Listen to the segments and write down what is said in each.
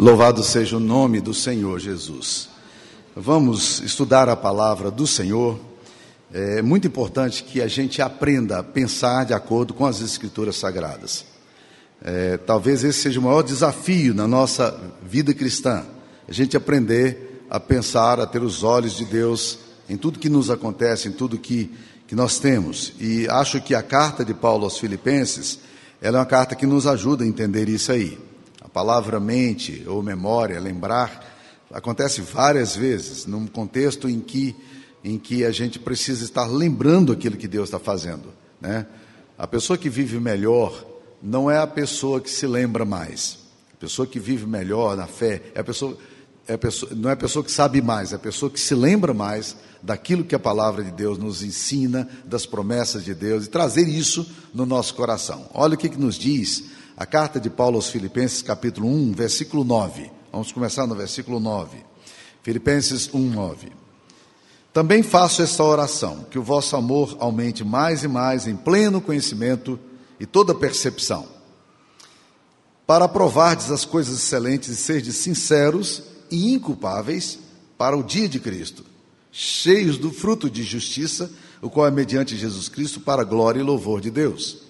Louvado seja o nome do Senhor Jesus. Vamos estudar a palavra do Senhor. É muito importante que a gente aprenda a pensar de acordo com as Escrituras Sagradas. É, talvez esse seja o maior desafio na nossa vida cristã. A gente aprender a pensar, a ter os olhos de Deus em tudo que nos acontece, em tudo que, que nós temos. E acho que a carta de Paulo aos Filipenses, ela é uma carta que nos ajuda a entender isso aí palavra mente ou memória, lembrar, acontece várias vezes num contexto em que, em que a gente precisa estar lembrando aquilo que Deus está fazendo. Né? A pessoa que vive melhor não é a pessoa que se lembra mais. A pessoa que vive melhor na fé é a pessoa, é a pessoa, não é a pessoa que sabe mais, é a pessoa que se lembra mais daquilo que a palavra de Deus nos ensina, das promessas de Deus, e trazer isso no nosso coração. Olha o que, que nos diz a carta de Paulo aos Filipenses, capítulo 1, versículo 9. Vamos começar no versículo 9. Filipenses 1, 9. Também faço esta oração, que o vosso amor aumente mais e mais em pleno conhecimento e toda percepção, para provardes as coisas excelentes e serdes sinceros e inculpáveis para o dia de Cristo, cheios do fruto de justiça, o qual é mediante Jesus Cristo para a glória e louvor de Deus.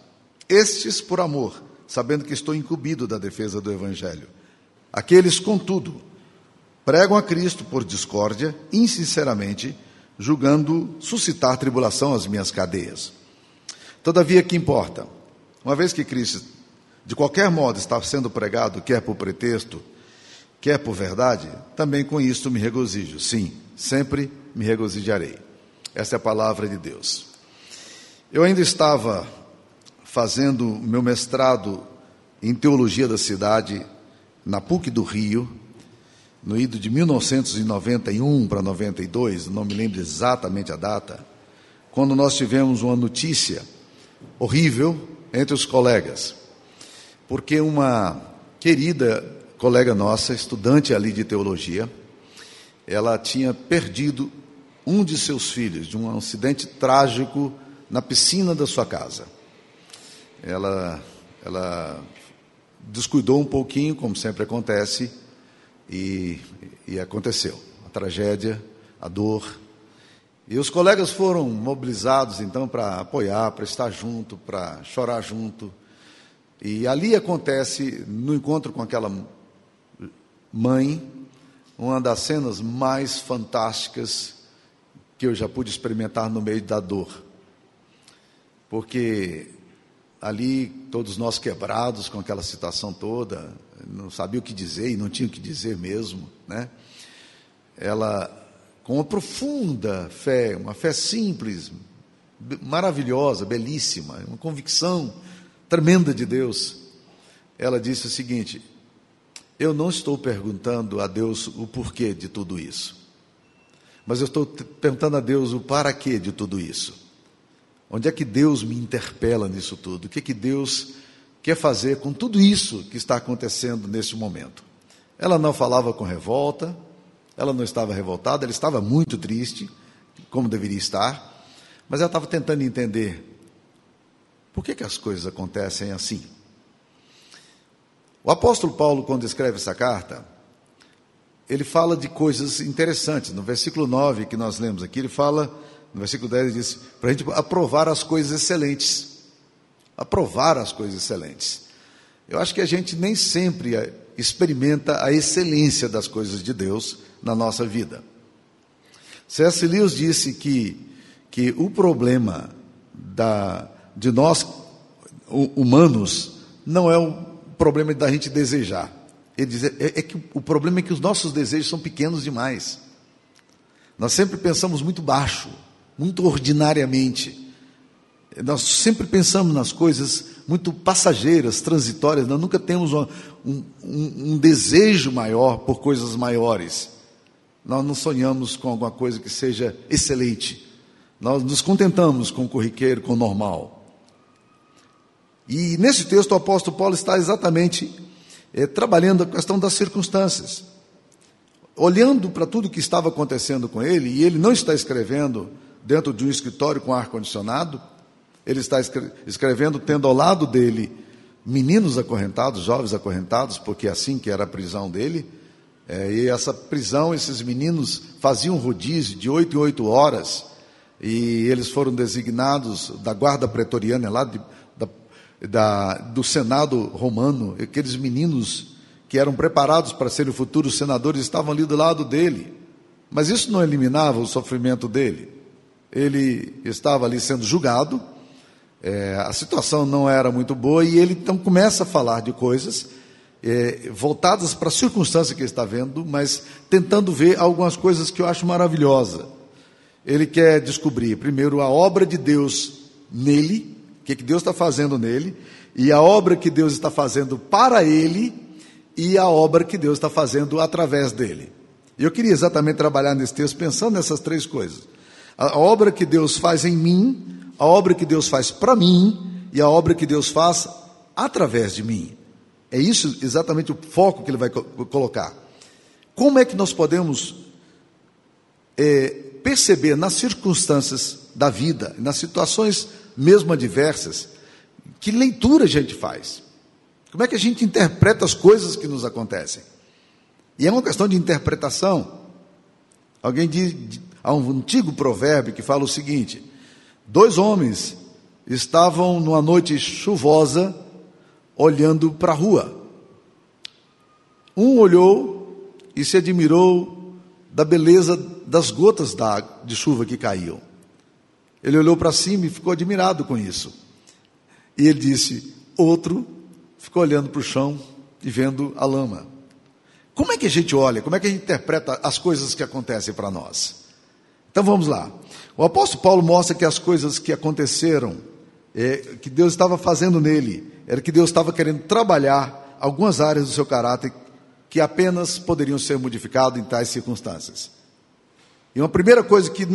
Estes por amor, sabendo que estou incumbido da defesa do Evangelho. Aqueles, contudo, pregam a Cristo por discórdia, insinceramente, julgando suscitar tribulação às minhas cadeias. Todavia, que importa? Uma vez que Cristo, de qualquer modo, está sendo pregado, quer por pretexto, quer por verdade, também com isto me regozijo. Sim, sempre me regozijarei. Essa é a palavra de Deus. Eu ainda estava fazendo meu mestrado em teologia da cidade na PUC do Rio, no ido de 1991 para 92, não me lembro exatamente a data, quando nós tivemos uma notícia horrível entre os colegas, porque uma querida colega nossa, estudante ali de teologia, ela tinha perdido um de seus filhos de um acidente trágico na piscina da sua casa ela, ela descuidou um pouquinho, como sempre acontece, e, e aconteceu. A tragédia, a dor. E os colegas foram mobilizados então para apoiar, para estar junto, para chorar junto. E ali acontece, no encontro com aquela mãe, uma das cenas mais fantásticas que eu já pude experimentar no meio da dor. Porque ali todos nós quebrados com aquela situação toda, não sabia o que dizer e não tinha o que dizer mesmo, né? Ela com uma profunda fé, uma fé simples, maravilhosa, belíssima, uma convicção tremenda de Deus. Ela disse o seguinte: Eu não estou perguntando a Deus o porquê de tudo isso, mas eu estou perguntando a Deus o para quê de tudo isso. Onde é que Deus me interpela nisso tudo? O que é que Deus quer fazer com tudo isso que está acontecendo nesse momento? Ela não falava com revolta, ela não estava revoltada, ela estava muito triste, como deveria estar, mas ela estava tentando entender por que, que as coisas acontecem assim. O apóstolo Paulo, quando escreve essa carta, ele fala de coisas interessantes. No versículo 9 que nós lemos aqui, ele fala no versículo 10 ele diz: para a gente aprovar as coisas excelentes. Aprovar as coisas excelentes. Eu acho que a gente nem sempre experimenta a excelência das coisas de Deus na nossa vida. C.S. Lewis disse que, que o problema da, de nós humanos não é o problema da gente desejar. Ele diz, é, é que o problema é que os nossos desejos são pequenos demais. Nós sempre pensamos muito baixo muito ordinariamente. Nós sempre pensamos nas coisas muito passageiras, transitórias, nós nunca temos um, um, um desejo maior por coisas maiores. Nós não sonhamos com alguma coisa que seja excelente. Nós nos contentamos com o corriqueiro, com o normal. E nesse texto o apóstolo Paulo está exatamente é, trabalhando a questão das circunstâncias. Olhando para tudo que estava acontecendo com ele, e ele não está escrevendo dentro de um escritório com ar-condicionado, ele está escrevendo tendo ao lado dele meninos acorrentados, jovens acorrentados, porque é assim que era a prisão dele. É, e essa prisão, esses meninos faziam rodízio de oito em oito horas, e eles foram designados da guarda pretoriana lá de, da, da, do Senado romano, aqueles meninos que eram preparados para serem futuros senadores estavam ali do lado dele. Mas isso não eliminava o sofrimento dele. Ele estava ali sendo julgado, é, a situação não era muito boa e ele então começa a falar de coisas é, voltadas para a circunstância que ele está vendo, mas tentando ver algumas coisas que eu acho maravilhosa. Ele quer descobrir, primeiro, a obra de Deus nele, o que, que Deus está fazendo nele, e a obra que Deus está fazendo para ele, e a obra que Deus está fazendo através dele. Eu queria exatamente trabalhar nesse texto pensando nessas três coisas. A obra que Deus faz em mim, a obra que Deus faz para mim e a obra que Deus faz através de mim. É isso exatamente o foco que ele vai colocar. Como é que nós podemos é, perceber nas circunstâncias da vida, nas situações mesmo adversas, que leitura a gente faz? Como é que a gente interpreta as coisas que nos acontecem? E é uma questão de interpretação. Alguém diz, há um antigo provérbio que fala o seguinte: Dois homens estavam numa noite chuvosa olhando para a rua. Um olhou e se admirou da beleza das gotas de chuva que caíam. Ele olhou para cima e ficou admirado com isso. E ele disse: Outro ficou olhando para o chão e vendo a lama. Como é que a gente olha? Como é que a gente interpreta as coisas que acontecem para nós? Então vamos lá. O apóstolo Paulo mostra que as coisas que aconteceram, é, que Deus estava fazendo nele, era que Deus estava querendo trabalhar algumas áreas do seu caráter que apenas poderiam ser modificadas em tais circunstâncias. E uma primeira coisa que,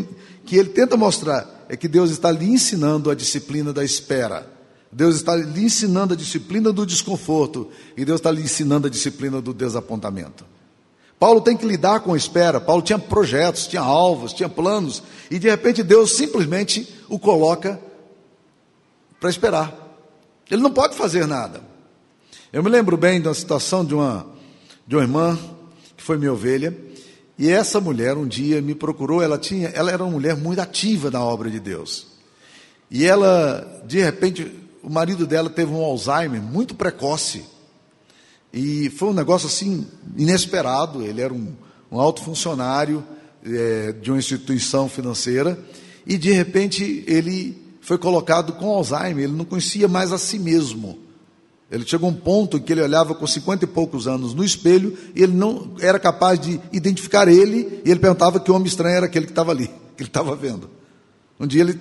que ele tenta mostrar é que Deus está lhe ensinando a disciplina da espera. Deus está lhe ensinando a disciplina do desconforto. E Deus está lhe ensinando a disciplina do desapontamento. Paulo tem que lidar com a espera. Paulo tinha projetos, tinha alvos, tinha planos, e de repente Deus simplesmente o coloca para esperar. Ele não pode fazer nada. Eu me lembro bem da situação de uma, de uma irmã que foi minha ovelha, e essa mulher um dia me procurou, ela tinha, ela era uma mulher muito ativa na obra de Deus. E ela, de repente, o marido dela teve um Alzheimer muito precoce. E foi um negócio assim inesperado. Ele era um, um alto funcionário é, de uma instituição financeira e de repente ele foi colocado com Alzheimer. Ele não conhecia mais a si mesmo. Ele chegou a um ponto em que ele olhava com cinquenta e poucos anos no espelho e ele não era capaz de identificar ele. E ele perguntava que homem estranho era aquele que estava ali, que ele estava vendo. Um dia ele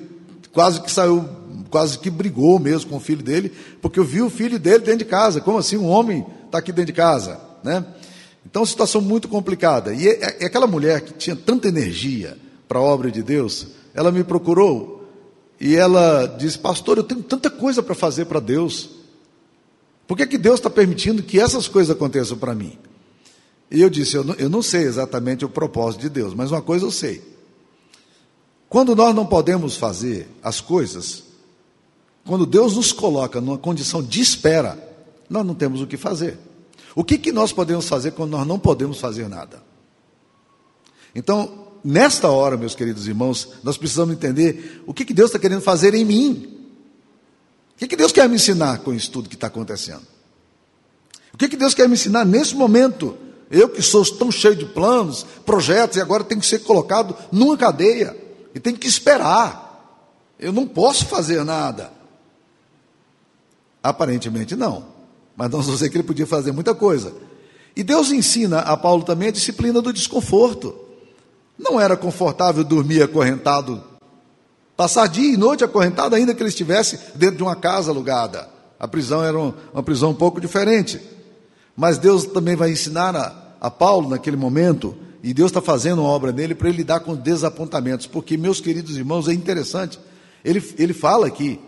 quase que saiu, quase que brigou mesmo com o filho dele, porque eu vi o filho dele dentro de casa. Como assim um homem está aqui dentro de casa, né? Então, situação muito complicada. E é, é, é aquela mulher que tinha tanta energia para a obra de Deus, ela me procurou e ela disse: Pastor, eu tenho tanta coisa para fazer para Deus. Por que, que Deus está permitindo que essas coisas aconteçam para mim? E eu disse: eu não, eu não sei exatamente o propósito de Deus, mas uma coisa eu sei. Quando nós não podemos fazer as coisas, quando Deus nos coloca numa condição de espera, nós não temos o que fazer. O que, que nós podemos fazer quando nós não podemos fazer nada? Então, nesta hora, meus queridos irmãos, nós precisamos entender o que, que Deus está querendo fazer em mim. O que, que Deus quer me ensinar com isso tudo que está acontecendo? O que, que Deus quer me ensinar nesse momento? Eu que sou tão cheio de planos, projetos, e agora tenho que ser colocado numa cadeia, e tenho que esperar. Eu não posso fazer nada. Aparentemente não. Mas vamos ver que ele podia fazer muita coisa. E Deus ensina a Paulo também a disciplina do desconforto. Não era confortável dormir acorrentado Passar dia e noite acorrentado, ainda que ele estivesse dentro de uma casa alugada. A prisão era uma prisão um pouco diferente. Mas Deus também vai ensinar a, a Paulo naquele momento, e Deus está fazendo uma obra nele para ele lidar com desapontamentos. Porque, meus queridos irmãos, é interessante. Ele, ele fala aqui,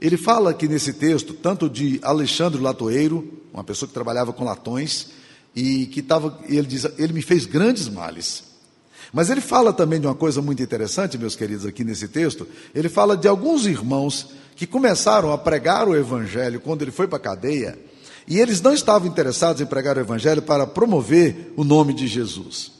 ele fala aqui nesse texto, tanto de Alexandre Latoeiro, uma pessoa que trabalhava com latões, e que estava, ele diz, ele me fez grandes males. Mas ele fala também de uma coisa muito interessante, meus queridos, aqui nesse texto. Ele fala de alguns irmãos que começaram a pregar o evangelho quando ele foi para a cadeia, e eles não estavam interessados em pregar o evangelho para promover o nome de Jesus.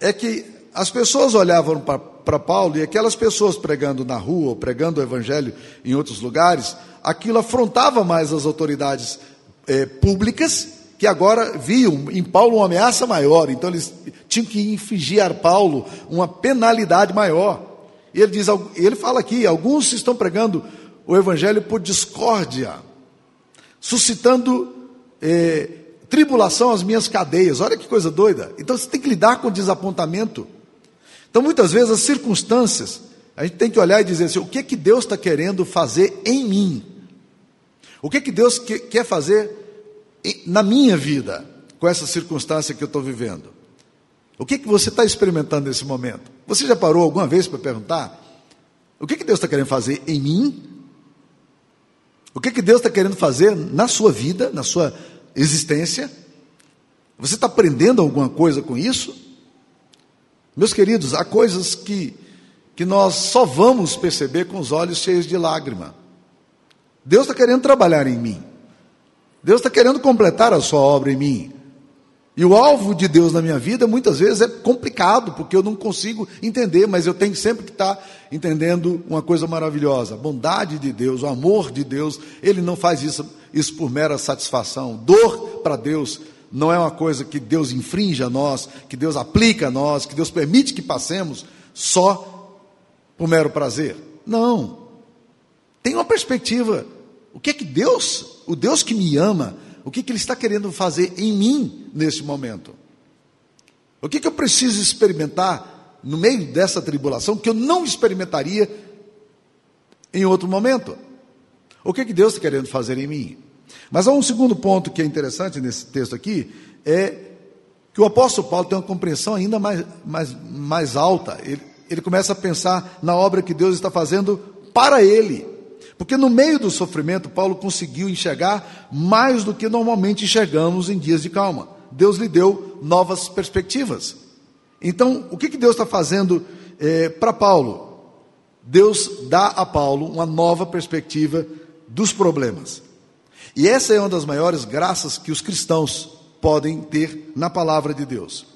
É que as pessoas olhavam para Paulo e aquelas pessoas pregando na rua, ou pregando o evangelho em outros lugares, aquilo afrontava mais as autoridades eh, públicas que agora viam em Paulo uma ameaça maior, então eles tinham que infligir a Paulo uma penalidade maior. E ele diz, ele fala aqui, alguns estão pregando o evangelho por discórdia, suscitando eh, tribulação às minhas cadeias. Olha que coisa doida. Então você tem que lidar com desapontamento. Então muitas vezes as circunstâncias, a gente tem que olhar e dizer assim: o que que Deus está querendo fazer em mim? O que que Deus que, quer fazer na minha vida, com essa circunstância que eu estou vivendo? O que, que você está experimentando nesse momento? Você já parou alguma vez para perguntar? O que, que Deus está querendo fazer em mim? O que, que Deus está querendo fazer na sua vida, na sua existência? Você está aprendendo alguma coisa com isso? Meus queridos, há coisas que, que nós só vamos perceber com os olhos cheios de lágrima. Deus está querendo trabalhar em mim. Deus está querendo completar a sua obra em mim. E o alvo de Deus na minha vida muitas vezes é complicado, porque eu não consigo entender, mas eu tenho sempre que estar entendendo uma coisa maravilhosa: a bondade de Deus, o amor de Deus, Ele não faz isso, isso por mera satisfação. Dor para Deus não é uma coisa que Deus infringe a nós, que Deus aplica a nós, que Deus permite que passemos só por mero prazer. Não. Tem uma perspectiva. O que é que Deus o Deus que me ama, o que, que Ele está querendo fazer em mim nesse momento? O que, que eu preciso experimentar no meio dessa tribulação que eu não experimentaria em outro momento? O que, que Deus está querendo fazer em mim? Mas há um segundo ponto que é interessante nesse texto aqui, é que o apóstolo Paulo tem uma compreensão ainda mais, mais, mais alta. Ele, ele começa a pensar na obra que Deus está fazendo para ele. Porque no meio do sofrimento, Paulo conseguiu enxergar mais do que normalmente enxergamos em dias de calma. Deus lhe deu novas perspectivas. Então, o que, que Deus está fazendo é, para Paulo? Deus dá a Paulo uma nova perspectiva dos problemas. E essa é uma das maiores graças que os cristãos podem ter na palavra de Deus.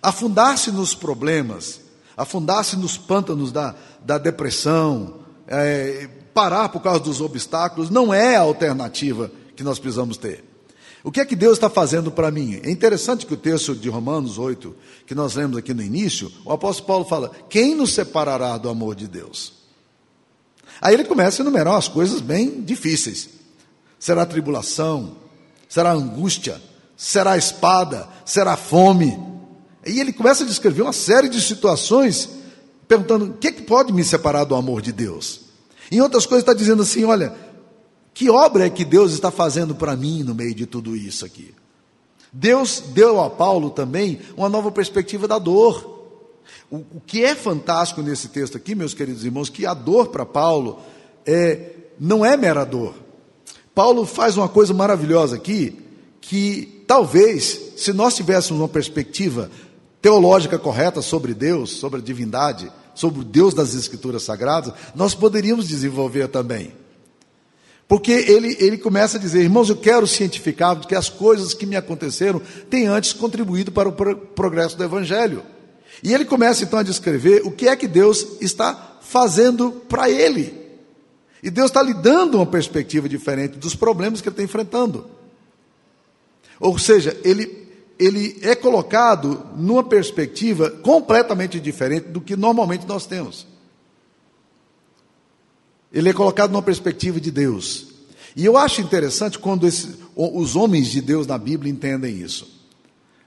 Afundar-se nos problemas, afundar-se nos pântanos da, da depressão, é, parar por causa dos obstáculos não é a alternativa que nós precisamos ter. O que é que Deus está fazendo para mim? É interessante que o texto de Romanos 8, que nós lemos aqui no início, o apóstolo Paulo fala: Quem nos separará do amor de Deus? Aí ele começa a enumerar as coisas bem difíceis: será tribulação, será angústia, será espada, será fome. E ele começa a descrever uma série de situações, perguntando: o que, é que pode me separar do amor de Deus? Em outras coisas, está dizendo assim: olha, que obra é que Deus está fazendo para mim no meio de tudo isso aqui? Deus deu a Paulo também uma nova perspectiva da dor. O, o que é fantástico nesse texto aqui, meus queridos irmãos, que a dor para Paulo é, não é mera dor. Paulo faz uma coisa maravilhosa aqui, que talvez, se nós tivéssemos uma perspectiva teológica correta sobre Deus, sobre a divindade, sobre o Deus das Escrituras Sagradas, nós poderíamos desenvolver também. Porque ele, ele começa a dizer, irmãos, eu quero cientificar que as coisas que me aconteceram têm antes contribuído para o progresso do Evangelho. E ele começa então a descrever o que é que Deus está fazendo para ele. E Deus está lhe dando uma perspectiva diferente dos problemas que ele está enfrentando. Ou seja, ele ele é colocado numa perspectiva completamente diferente do que normalmente nós temos. Ele é colocado numa perspectiva de Deus. E eu acho interessante quando esse, os homens de Deus na Bíblia entendem isso.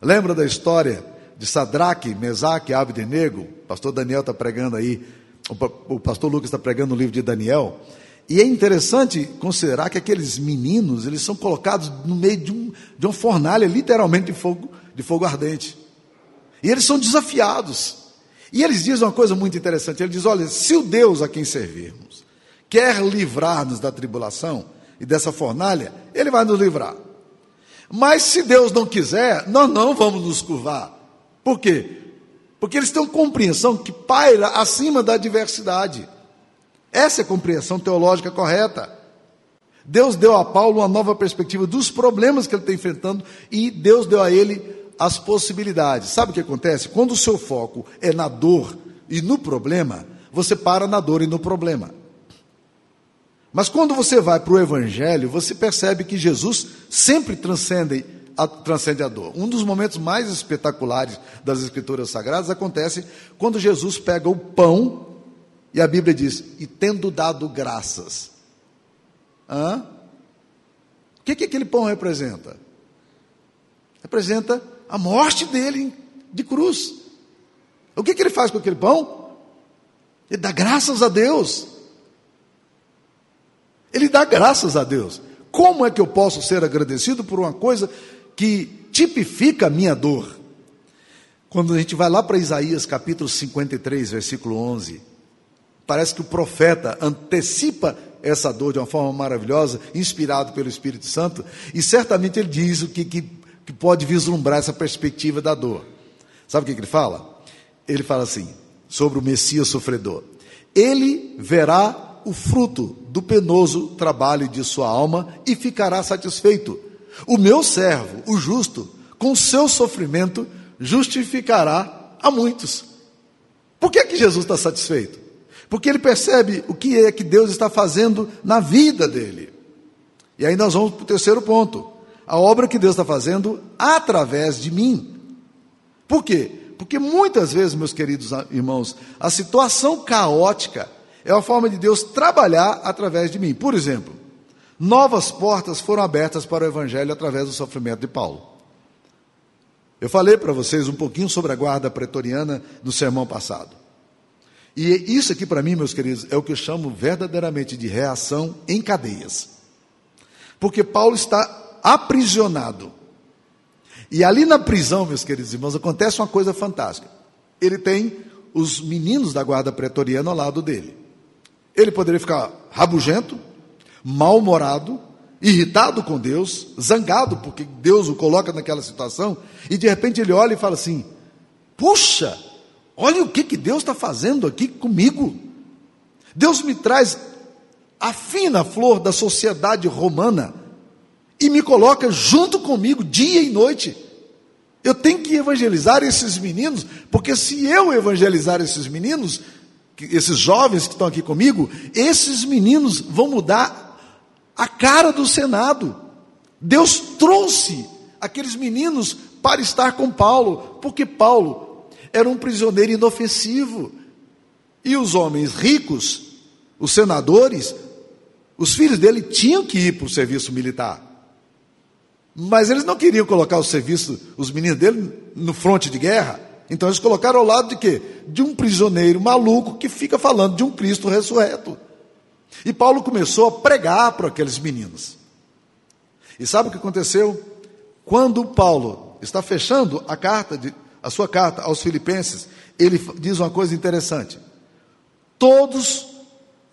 Lembra da história de Sadraque, Mesaque Abdenego? O pastor Daniel está pregando aí o pastor Lucas está pregando o livro de Daniel, e é interessante considerar que aqueles meninos, eles são colocados no meio de, um, de uma fornalha, literalmente de fogo, de fogo ardente. E eles são desafiados. E eles dizem uma coisa muito interessante: ele diz, olha, se o Deus a quem servirmos quer livrar-nos da tribulação e dessa fornalha, ele vai nos livrar. Mas se Deus não quiser, nós não vamos nos curvar. Por quê? Porque eles têm uma compreensão que paira acima da diversidade. Essa é a compreensão teológica correta. Deus deu a Paulo uma nova perspectiva dos problemas que ele está enfrentando e Deus deu a ele as possibilidades. Sabe o que acontece? Quando o seu foco é na dor e no problema, você para na dor e no problema. Mas quando você vai para o Evangelho, você percebe que Jesus sempre transcende a, transcende a dor. Um dos momentos mais espetaculares das Escrituras Sagradas acontece quando Jesus pega o pão e a Bíblia diz: e tendo dado graças. Hã? O que, que aquele pão representa? Representa a morte dele de cruz. O que, que ele faz com aquele pão? Ele dá graças a Deus. Ele dá graças a Deus. Como é que eu posso ser agradecido por uma coisa que tipifica a minha dor? Quando a gente vai lá para Isaías capítulo 53, versículo 11, parece que o profeta antecipa essa dor de uma forma maravilhosa, inspirado pelo Espírito Santo, e certamente ele diz o que, que, que pode vislumbrar essa perspectiva da dor. Sabe o que, que ele fala? Ele fala assim, sobre o Messias sofredor: Ele verá o fruto do penoso trabalho de sua alma e ficará satisfeito. O meu servo, o justo, com seu sofrimento, justificará a muitos. Por que, que Jesus está satisfeito? Porque ele percebe o que é que Deus está fazendo na vida dele. E aí nós vamos para o terceiro ponto. A obra que Deus está fazendo através de mim. Por quê? Porque muitas vezes, meus queridos irmãos, a situação caótica é uma forma de Deus trabalhar através de mim. Por exemplo, novas portas foram abertas para o Evangelho através do sofrimento de Paulo. Eu falei para vocês um pouquinho sobre a guarda pretoriana no sermão passado. E isso aqui, para mim, meus queridos, é o que eu chamo verdadeiramente de reação em cadeias. Porque Paulo está aprisionado. E ali na prisão, meus queridos irmãos, acontece uma coisa fantástica. Ele tem os meninos da guarda pretoriana ao lado dele. Ele poderia ficar rabugento, mal-humorado, irritado com Deus, zangado porque Deus o coloca naquela situação, e de repente ele olha e fala assim: Puxa, olha o que, que Deus está fazendo aqui comigo. Deus me traz a fina flor da sociedade romana e me coloca junto comigo dia e noite. Eu tenho que evangelizar esses meninos, porque se eu evangelizar esses meninos, esses jovens que estão aqui comigo, esses meninos vão mudar a cara do Senado. Deus trouxe aqueles meninos para estar com Paulo, porque Paulo era um prisioneiro inofensivo. E os homens ricos, os senadores, os filhos dele tinham que ir para o serviço militar. Mas eles não queriam colocar o serviço, os meninos dele, no fronte de guerra. Então eles colocaram ao lado de quê? De um prisioneiro maluco que fica falando de um Cristo ressurreto. E Paulo começou a pregar para aqueles meninos. E sabe o que aconteceu? Quando Paulo está fechando a carta de, a sua carta aos filipenses, ele diz uma coisa interessante. Todos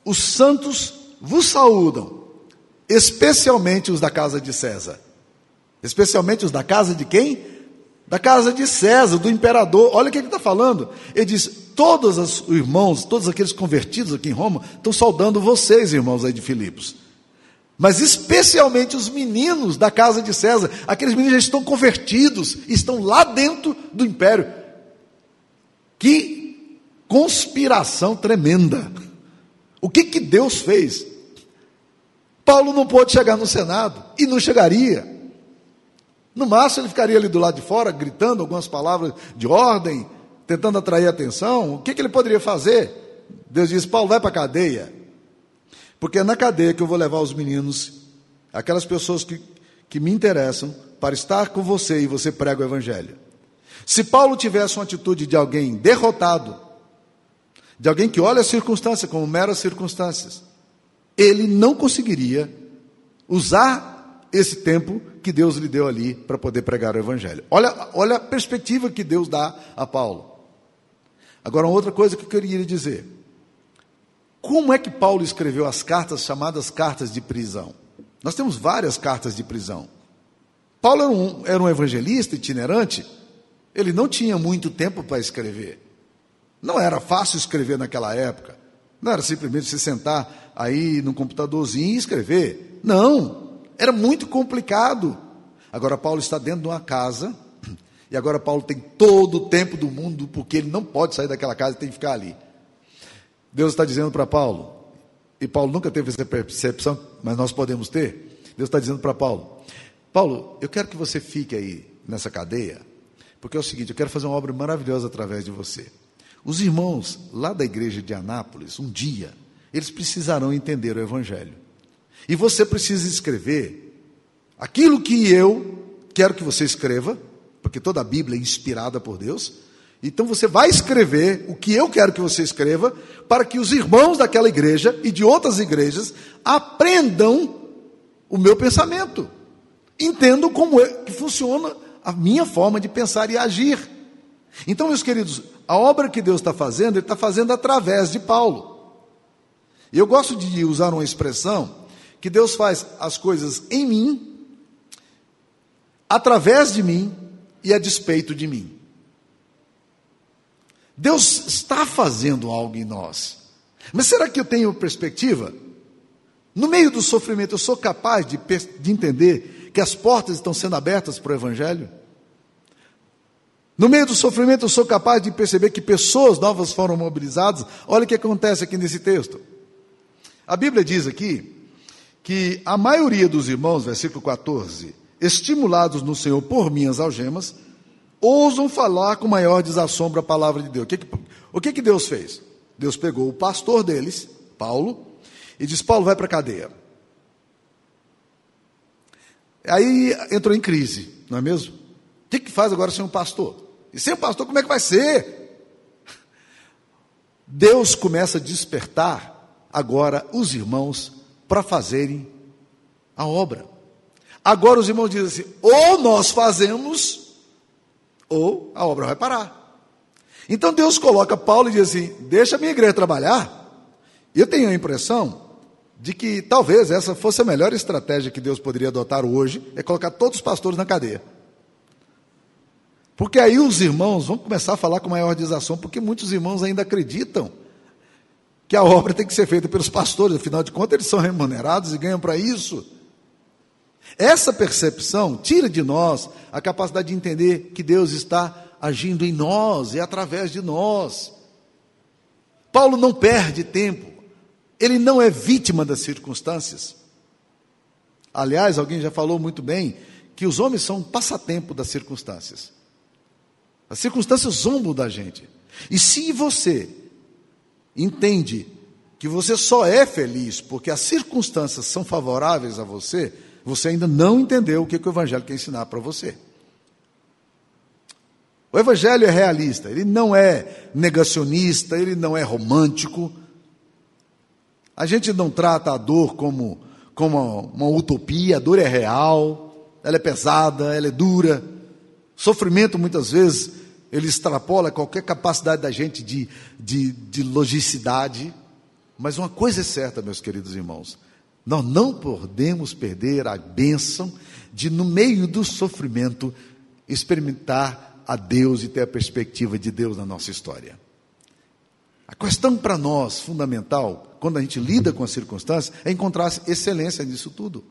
os santos vos saúdam, especialmente os da casa de César. Especialmente os da casa de quem? da casa de César, do imperador. Olha o que ele está falando. Ele diz: todos os irmãos, todos aqueles convertidos aqui em Roma, estão saudando vocês, irmãos aí de Filipos. Mas especialmente os meninos da casa de César, aqueles meninos já estão convertidos, estão lá dentro do império. Que conspiração tremenda. O que, que Deus fez? Paulo não pôde chegar no Senado e não chegaria. No máximo, ele ficaria ali do lado de fora, gritando algumas palavras de ordem, tentando atrair atenção. O que, que ele poderia fazer? Deus diz: Paulo, vai para a cadeia. Porque é na cadeia que eu vou levar os meninos, aquelas pessoas que, que me interessam, para estar com você e você prega o Evangelho. Se Paulo tivesse uma atitude de alguém derrotado, de alguém que olha a circunstância como meras circunstâncias, ele não conseguiria usar esse tempo que Deus lhe deu ali para poder pregar o Evangelho. Olha, olha a perspectiva que Deus dá a Paulo. Agora, outra coisa que eu queria dizer. Como é que Paulo escreveu as cartas chamadas cartas de prisão? Nós temos várias cartas de prisão. Paulo era um, era um evangelista itinerante, ele não tinha muito tempo para escrever. Não era fácil escrever naquela época. Não era simplesmente se sentar aí no computadorzinho e escrever. Não, era muito complicado. Agora, Paulo está dentro de uma casa, e agora Paulo tem todo o tempo do mundo, porque ele não pode sair daquela casa e tem que ficar ali. Deus está dizendo para Paulo, e Paulo nunca teve essa percepção, mas nós podemos ter. Deus está dizendo para Paulo: Paulo, eu quero que você fique aí nessa cadeia, porque é o seguinte: eu quero fazer uma obra maravilhosa através de você. Os irmãos lá da igreja de Anápolis, um dia, eles precisarão entender o Evangelho. E você precisa escrever aquilo que eu quero que você escreva, porque toda a Bíblia é inspirada por Deus, então você vai escrever o que eu quero que você escreva, para que os irmãos daquela igreja e de outras igrejas aprendam o meu pensamento, entendam como é que funciona a minha forma de pensar e agir. Então, meus queridos, a obra que Deus está fazendo, Ele está fazendo através de Paulo. Eu gosto de usar uma expressão que Deus faz as coisas em mim, através de mim e a despeito de mim. Deus está fazendo algo em nós. Mas será que eu tenho perspectiva? No meio do sofrimento, eu sou capaz de, de entender que as portas estão sendo abertas para o Evangelho? No meio do sofrimento, eu sou capaz de perceber que pessoas novas foram mobilizadas. Olha o que acontece aqui nesse texto. A Bíblia diz aqui que a maioria dos irmãos, versículo 14, estimulados no Senhor por minhas algemas, ousam falar com maior desassombro a palavra de Deus. O que, que, o que, que Deus fez? Deus pegou o pastor deles, Paulo, e disse: Paulo, vai para a cadeia. Aí entrou em crise, não é mesmo? O que, que faz agora sem um pastor? E sem um pastor, como é que vai ser? Deus começa a despertar agora os irmãos para fazerem a obra. Agora os irmãos dizem assim: ou nós fazemos, ou a obra vai parar. Então Deus coloca Paulo e diz assim: deixa a minha igreja trabalhar. Eu tenho a impressão de que talvez essa fosse a melhor estratégia que Deus poderia adotar hoje, é colocar todos os pastores na cadeia. Porque aí os irmãos vão começar a falar com maior desação, porque muitos irmãos ainda acreditam que a obra tem que ser feita pelos pastores, afinal de contas eles são remunerados e ganham para isso. Essa percepção tira de nós a capacidade de entender que Deus está agindo em nós e através de nós. Paulo não perde tempo, ele não é vítima das circunstâncias. Aliás, alguém já falou muito bem que os homens são um passatempo das circunstâncias. As circunstâncias zombam da gente. E se você entende que você só é feliz porque as circunstâncias são favoráveis a você, você ainda não entendeu o que, que o Evangelho quer ensinar para você. O Evangelho é realista, ele não é negacionista, ele não é romântico. A gente não trata a dor como, como uma utopia, a dor é real, ela é pesada, ela é dura. Sofrimento, muitas vezes, ele extrapola qualquer capacidade da gente de, de, de logicidade. Mas uma coisa é certa, meus queridos irmãos: nós não podemos perder a bênção de, no meio do sofrimento, experimentar a Deus e ter a perspectiva de Deus na nossa história. A questão para nós, fundamental, quando a gente lida com as circunstâncias, é encontrar excelência nisso tudo.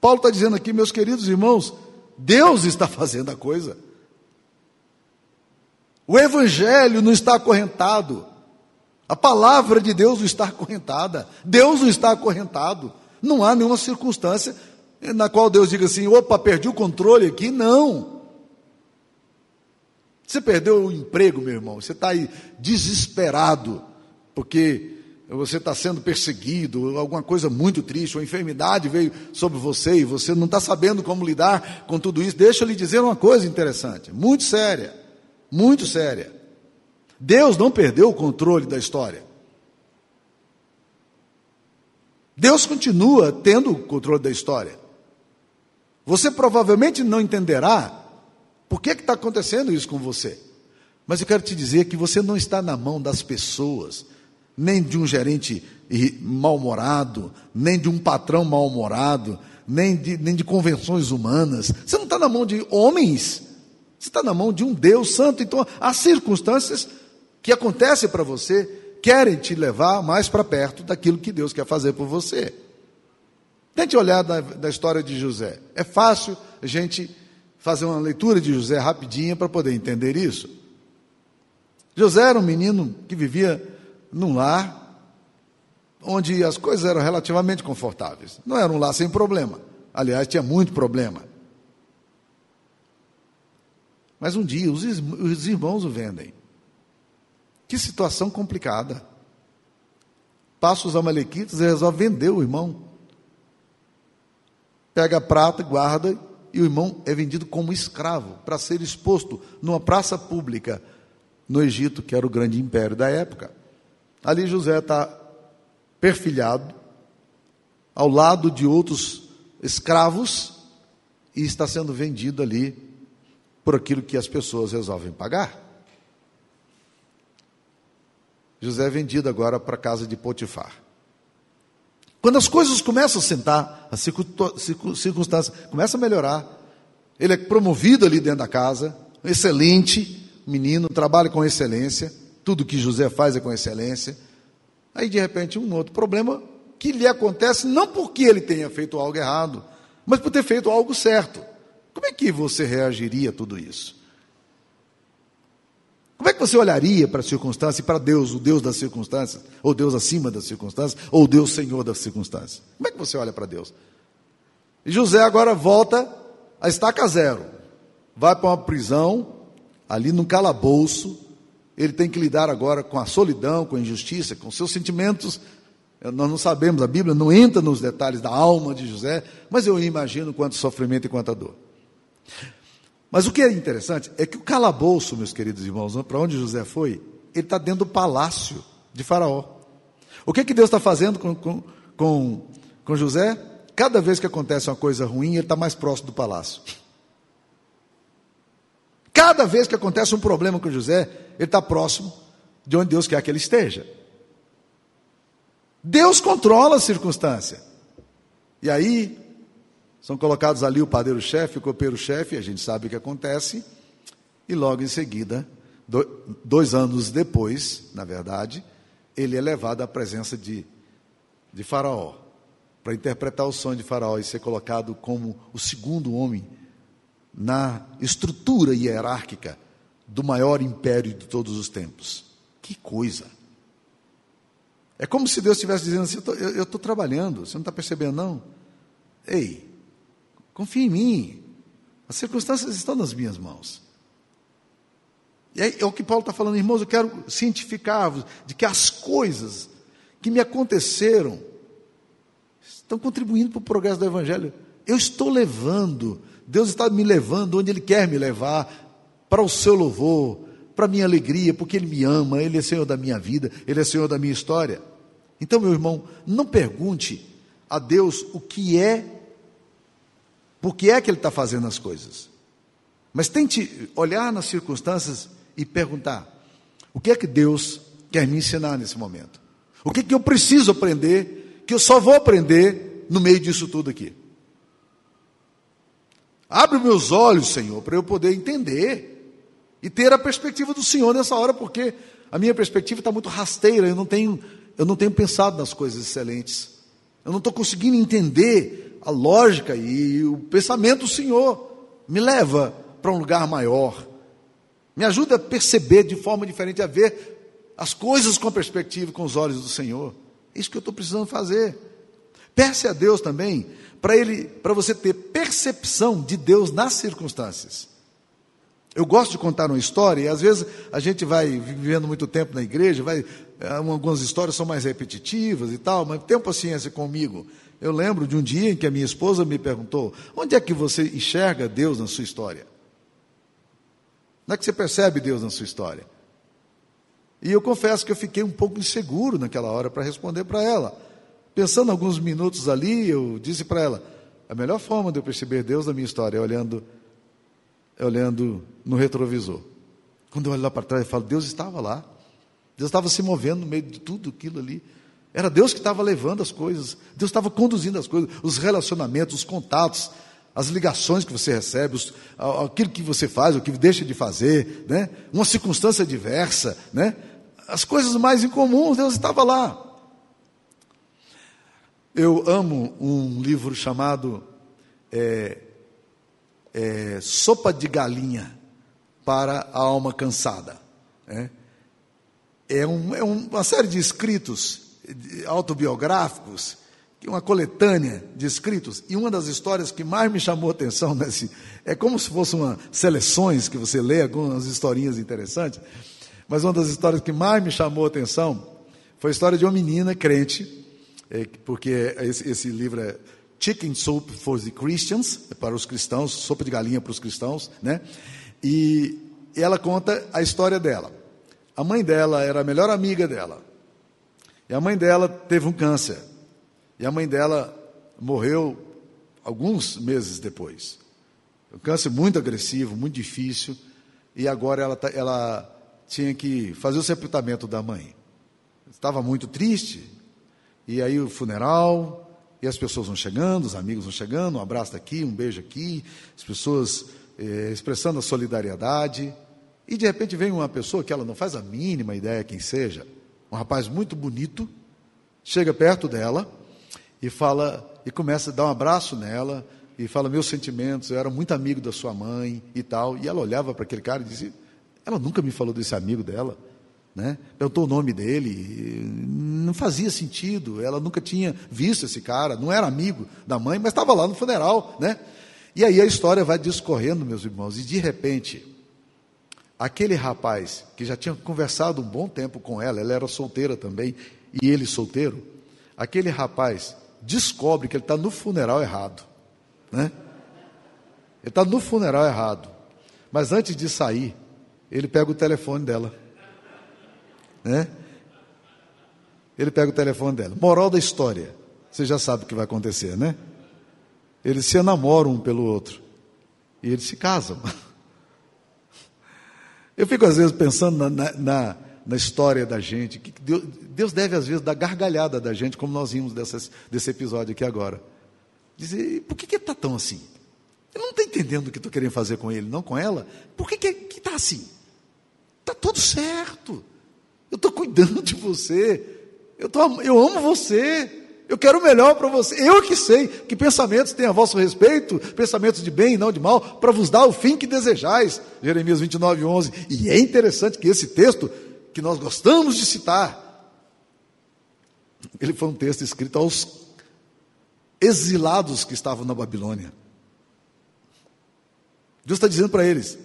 Paulo está dizendo aqui, meus queridos irmãos, Deus está fazendo a coisa. O Evangelho não está acorrentado. A palavra de Deus não está acorrentada. Deus não está acorrentado. Não há nenhuma circunstância na qual Deus diga assim: opa, perdi o controle aqui. Não. Você perdeu o emprego, meu irmão. Você está aí desesperado, porque você está sendo perseguido, alguma coisa muito triste, uma enfermidade veio sobre você e você não está sabendo como lidar com tudo isso. Deixa eu lhe dizer uma coisa interessante, muito séria, muito séria. Deus não perdeu o controle da história. Deus continua tendo o controle da história. Você provavelmente não entenderá por que está acontecendo isso com você. Mas eu quero te dizer que você não está na mão das pessoas, nem de um gerente mal-humorado, nem de um patrão mal-humorado, nem de, nem de convenções humanas. Você não está na mão de homens, você está na mão de um Deus santo. Então, as circunstâncias que acontecem para você querem te levar mais para perto daquilo que Deus quer fazer por você. Tente olhar da, da história de José. É fácil a gente fazer uma leitura de José rapidinha para poder entender isso. José era um menino que vivia num lar onde as coisas eram relativamente confortáveis. Não era um lar sem problema. Aliás, tinha muito problema. Mas um dia os, os irmãos o vendem. Que situação complicada. Passa os amalequitas e resolve vender o irmão. Pega a prata, guarda, e o irmão é vendido como escravo para ser exposto numa praça pública no Egito, que era o grande império da época. Ali José está perfilhado, ao lado de outros escravos, e está sendo vendido ali por aquilo que as pessoas resolvem pagar. José é vendido agora para a casa de Potifar. Quando as coisas começam a sentar, a circunstância começa a melhorar, ele é promovido ali dentro da casa, excelente, menino, trabalha com excelência, tudo que José faz é com excelência. Aí, de repente, um outro problema que lhe acontece não porque ele tenha feito algo errado, mas por ter feito algo certo. Como é que você reagiria a tudo isso? Como é que você olharia para a circunstância e para Deus, o Deus das circunstâncias, ou Deus acima das circunstâncias, ou Deus Senhor das circunstâncias? Como é que você olha para Deus? E José agora volta a estaca zero, vai para uma prisão, ali num calabouço, ele tem que lidar agora com a solidão, com a injustiça, com seus sentimentos. Nós não sabemos, a Bíblia não entra nos detalhes da alma de José, mas eu imagino quanto sofrimento e quanta dor. Mas o que é interessante é que o calabouço, meus queridos irmãos, para onde José foi, ele está dentro do palácio de Faraó. O que, que Deus está fazendo com, com, com, com José? Cada vez que acontece uma coisa ruim, ele está mais próximo do palácio. Cada vez que acontece um problema com José, ele está próximo de onde Deus quer que ele esteja. Deus controla a circunstância. E aí, são colocados ali o padeiro-chefe, o copeiro-chefe, a gente sabe o que acontece, e logo em seguida, dois anos depois, na verdade, ele é levado à presença de, de Faraó, para interpretar o sonho de Faraó e ser colocado como o segundo homem na estrutura hierárquica do maior império de todos os tempos. Que coisa! É como se Deus estivesse dizendo assim: eu estou trabalhando, você não está percebendo, não? Ei, confia em mim, as circunstâncias estão nas minhas mãos. E é, o que Paulo está falando, irmãos, eu quero cientificar-vos de que as coisas que me aconteceram estão contribuindo para o progresso do Evangelho. Eu estou levando Deus está me levando onde Ele quer me levar, para o seu louvor, para a minha alegria, porque Ele me ama, Ele é Senhor da minha vida, Ele é Senhor da minha história. Então, meu irmão, não pergunte a Deus o que é, por que é que Ele está fazendo as coisas. Mas tente olhar nas circunstâncias e perguntar: o que é que Deus quer me ensinar nesse momento? O que é que eu preciso aprender, que eu só vou aprender no meio disso tudo aqui? Abre meus olhos, Senhor, para eu poder entender e ter a perspectiva do Senhor nessa hora, porque a minha perspectiva está muito rasteira, eu não tenho, eu não tenho pensado nas coisas excelentes. Eu não estou conseguindo entender a lógica e o pensamento do Senhor. Me leva para um lugar maior. Me ajuda a perceber de forma diferente, a ver as coisas com a perspectiva, com os olhos do Senhor. É isso que eu estou precisando fazer. Peça a Deus também para ele, para você ter percepção de Deus nas circunstâncias. Eu gosto de contar uma história, e às vezes a gente vai vivendo muito tempo na igreja, vai, eh, algumas histórias são mais repetitivas e tal, mas tenha paciência comigo. Eu lembro de um dia em que a minha esposa me perguntou: onde é que você enxerga Deus na sua história? Onde é que você percebe Deus na sua história? E eu confesso que eu fiquei um pouco inseguro naquela hora para responder para ela. Pensando alguns minutos ali, eu disse para ela: a melhor forma de eu perceber Deus na minha história é olhando, é olhando no retrovisor. Quando eu olho lá para trás, eu falo: Deus estava lá. Deus estava se movendo no meio de tudo aquilo ali. Era Deus que estava levando as coisas, Deus estava conduzindo as coisas, os relacionamentos, os contatos, as ligações que você recebe, os, aquilo que você faz, o que deixa de fazer, né? uma circunstância diversa, né? as coisas mais incomuns, Deus estava lá. Eu amo um livro chamado é, é, Sopa de Galinha para a Alma Cansada. Né? É, um, é uma série de escritos autobiográficos uma coletânea de escritos, e uma das histórias que mais me chamou a atenção nesse, é como se fossem uma seleções que você lê, algumas historinhas interessantes, mas uma das histórias que mais me chamou a atenção foi a história de uma menina crente, é, porque esse, esse, livro é Chicken Soup for the Christians, é para os cristãos, sopa de galinha para os cristãos, né? E ela conta a história dela. A mãe dela era a melhor amiga dela. E a mãe dela teve um câncer. E a mãe dela morreu alguns meses depois. Um câncer muito agressivo, muito difícil. E agora ela, tá, ela tinha que fazer o sepultamento da mãe. Estava muito triste. E aí o funeral, e as pessoas vão chegando, os amigos vão chegando, um abraço aqui, um beijo aqui, as pessoas eh, expressando a solidariedade. E de repente vem uma pessoa que ela não faz a mínima ideia quem seja, um rapaz muito bonito, chega perto dela e fala e começa a dar um abraço nela e fala meus sentimentos, eu era muito amigo da sua mãe e tal. E ela olhava para aquele cara e dizia: ela nunca me falou desse amigo dela, né? Perguntou o nome dele, não fazia sentido. Ela nunca tinha visto esse cara, não era amigo da mãe, mas estava lá no funeral, né? E aí a história vai discorrendo, meus irmãos, e de repente aquele rapaz que já tinha conversado um bom tempo com ela, ela era solteira também, e ele solteiro, aquele rapaz descobre que ele está no funeral errado. Né? Ele está no funeral errado. Mas antes de sair, ele pega o telefone dela. Né? Ele pega o telefone dela. Moral da história. Você já sabe o que vai acontecer, né? Eles se enamoram um pelo outro. E eles se casam. Eu fico às vezes pensando na, na, na história da gente. Que Deus, Deus deve, às vezes, dar gargalhada da gente, como nós vimos dessas, desse episódio aqui agora. Dizer, por que, que ele está tão assim? Eu não estou entendendo o que estou querendo fazer com ele, não com ela. Por que está que, que tá assim? Está tudo certo. Eu estou cuidando de você. Eu, tô, eu amo você. Eu quero o melhor para você. Eu que sei que pensamentos têm a vosso respeito, pensamentos de bem e não de mal, para vos dar o fim que desejais. Jeremias 29, 11. E é interessante que esse texto que nós gostamos de citar, ele foi um texto escrito aos exilados que estavam na Babilônia. Deus está dizendo para eles: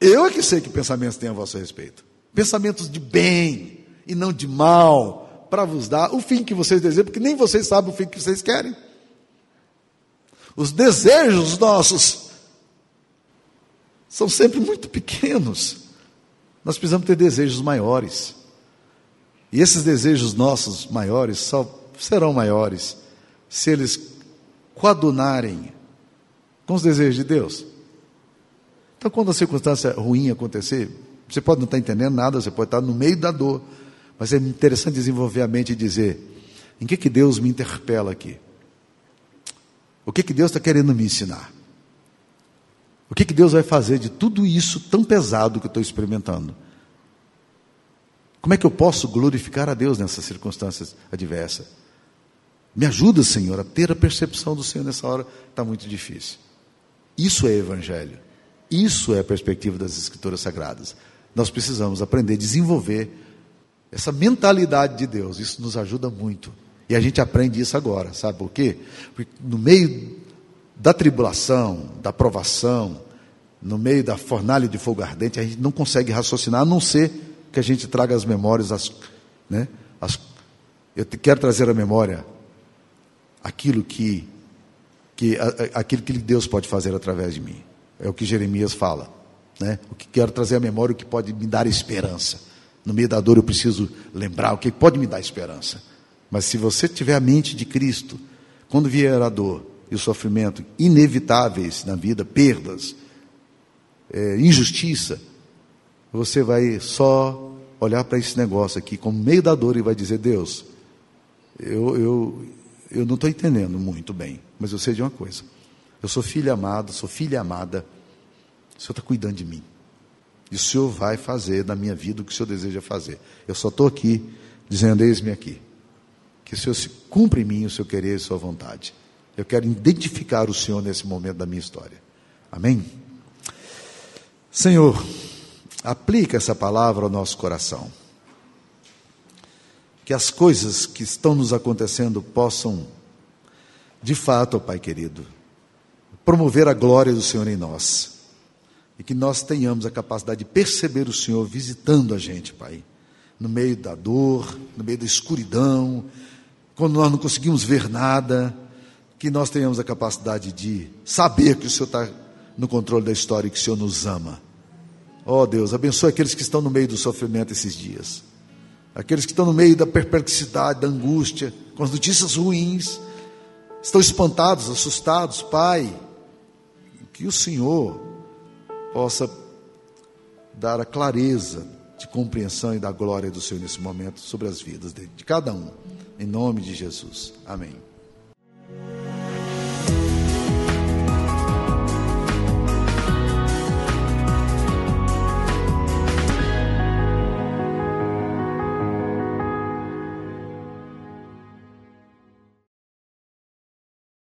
Eu é que sei que pensamentos têm a vosso respeito. Pensamentos de bem e não de mal, para vos dar o fim que vocês desejam, porque nem vocês sabem o fim que vocês querem. Os desejos nossos são sempre muito pequenos. Nós precisamos ter desejos maiores. E esses desejos nossos maiores só serão maiores se eles coadunarem com os desejos de Deus. Então, quando a circunstância ruim acontecer, você pode não estar entendendo nada, você pode estar no meio da dor, mas é interessante desenvolver a mente e dizer: em que, que Deus me interpela aqui? O que, que Deus está querendo me ensinar? O que, que Deus vai fazer de tudo isso tão pesado que eu estou experimentando? Como é que eu posso glorificar a Deus nessas circunstâncias adversas? Me ajuda, Senhor, a ter a percepção do Senhor nessa hora. Está muito difícil. Isso é Evangelho. Isso é a perspectiva das Escrituras Sagradas. Nós precisamos aprender a desenvolver essa mentalidade de Deus. Isso nos ajuda muito. E a gente aprende isso agora, sabe por quê? Porque no meio da tribulação, da provação, no meio da fornalha de fogo ardente, a gente não consegue raciocinar, a não ser que a gente traga as memórias, as, né, as, eu quero trazer à memória aquilo que, que, aquilo que Deus pode fazer através de mim. É o que Jeremias fala. Né? O que quero trazer à memória, o que pode me dar esperança. No meio da dor eu preciso lembrar o que pode me dar esperança. Mas se você tiver a mente de Cristo, quando vier a dor e o sofrimento inevitáveis na vida, perdas, é, injustiça, você vai só olhar para esse negócio aqui como meio da dor e vai dizer: Deus, eu, eu, eu não estou entendendo muito bem, mas eu sei de uma coisa. Eu sou filho amado, sou filha amada. O Senhor está cuidando de mim. E o Senhor vai fazer na minha vida o que o Senhor deseja fazer. Eu só estou aqui dizendo: eis-me aqui. Que o Senhor se cumpra em mim o seu querer e a sua vontade. Eu quero identificar o Senhor nesse momento da minha história. Amém? Senhor, aplica essa palavra ao nosso coração. Que as coisas que estão nos acontecendo possam, de fato, Pai querido, promover a glória do Senhor em nós. E que nós tenhamos a capacidade de perceber o Senhor visitando a gente, Pai. No meio da dor, no meio da escuridão, quando nós não conseguimos ver nada, que nós tenhamos a capacidade de saber que o Senhor está no controle da história e que o Senhor nos ama. Ó oh, Deus, abençoe aqueles que estão no meio do sofrimento esses dias. Aqueles que estão no meio da perplexidade, da angústia, com as notícias ruins, estão espantados, assustados, Pai. Que o Senhor possa dar a clareza de compreensão e da glória do Senhor nesse momento sobre as vidas de cada um. Em nome de Jesus. Amém.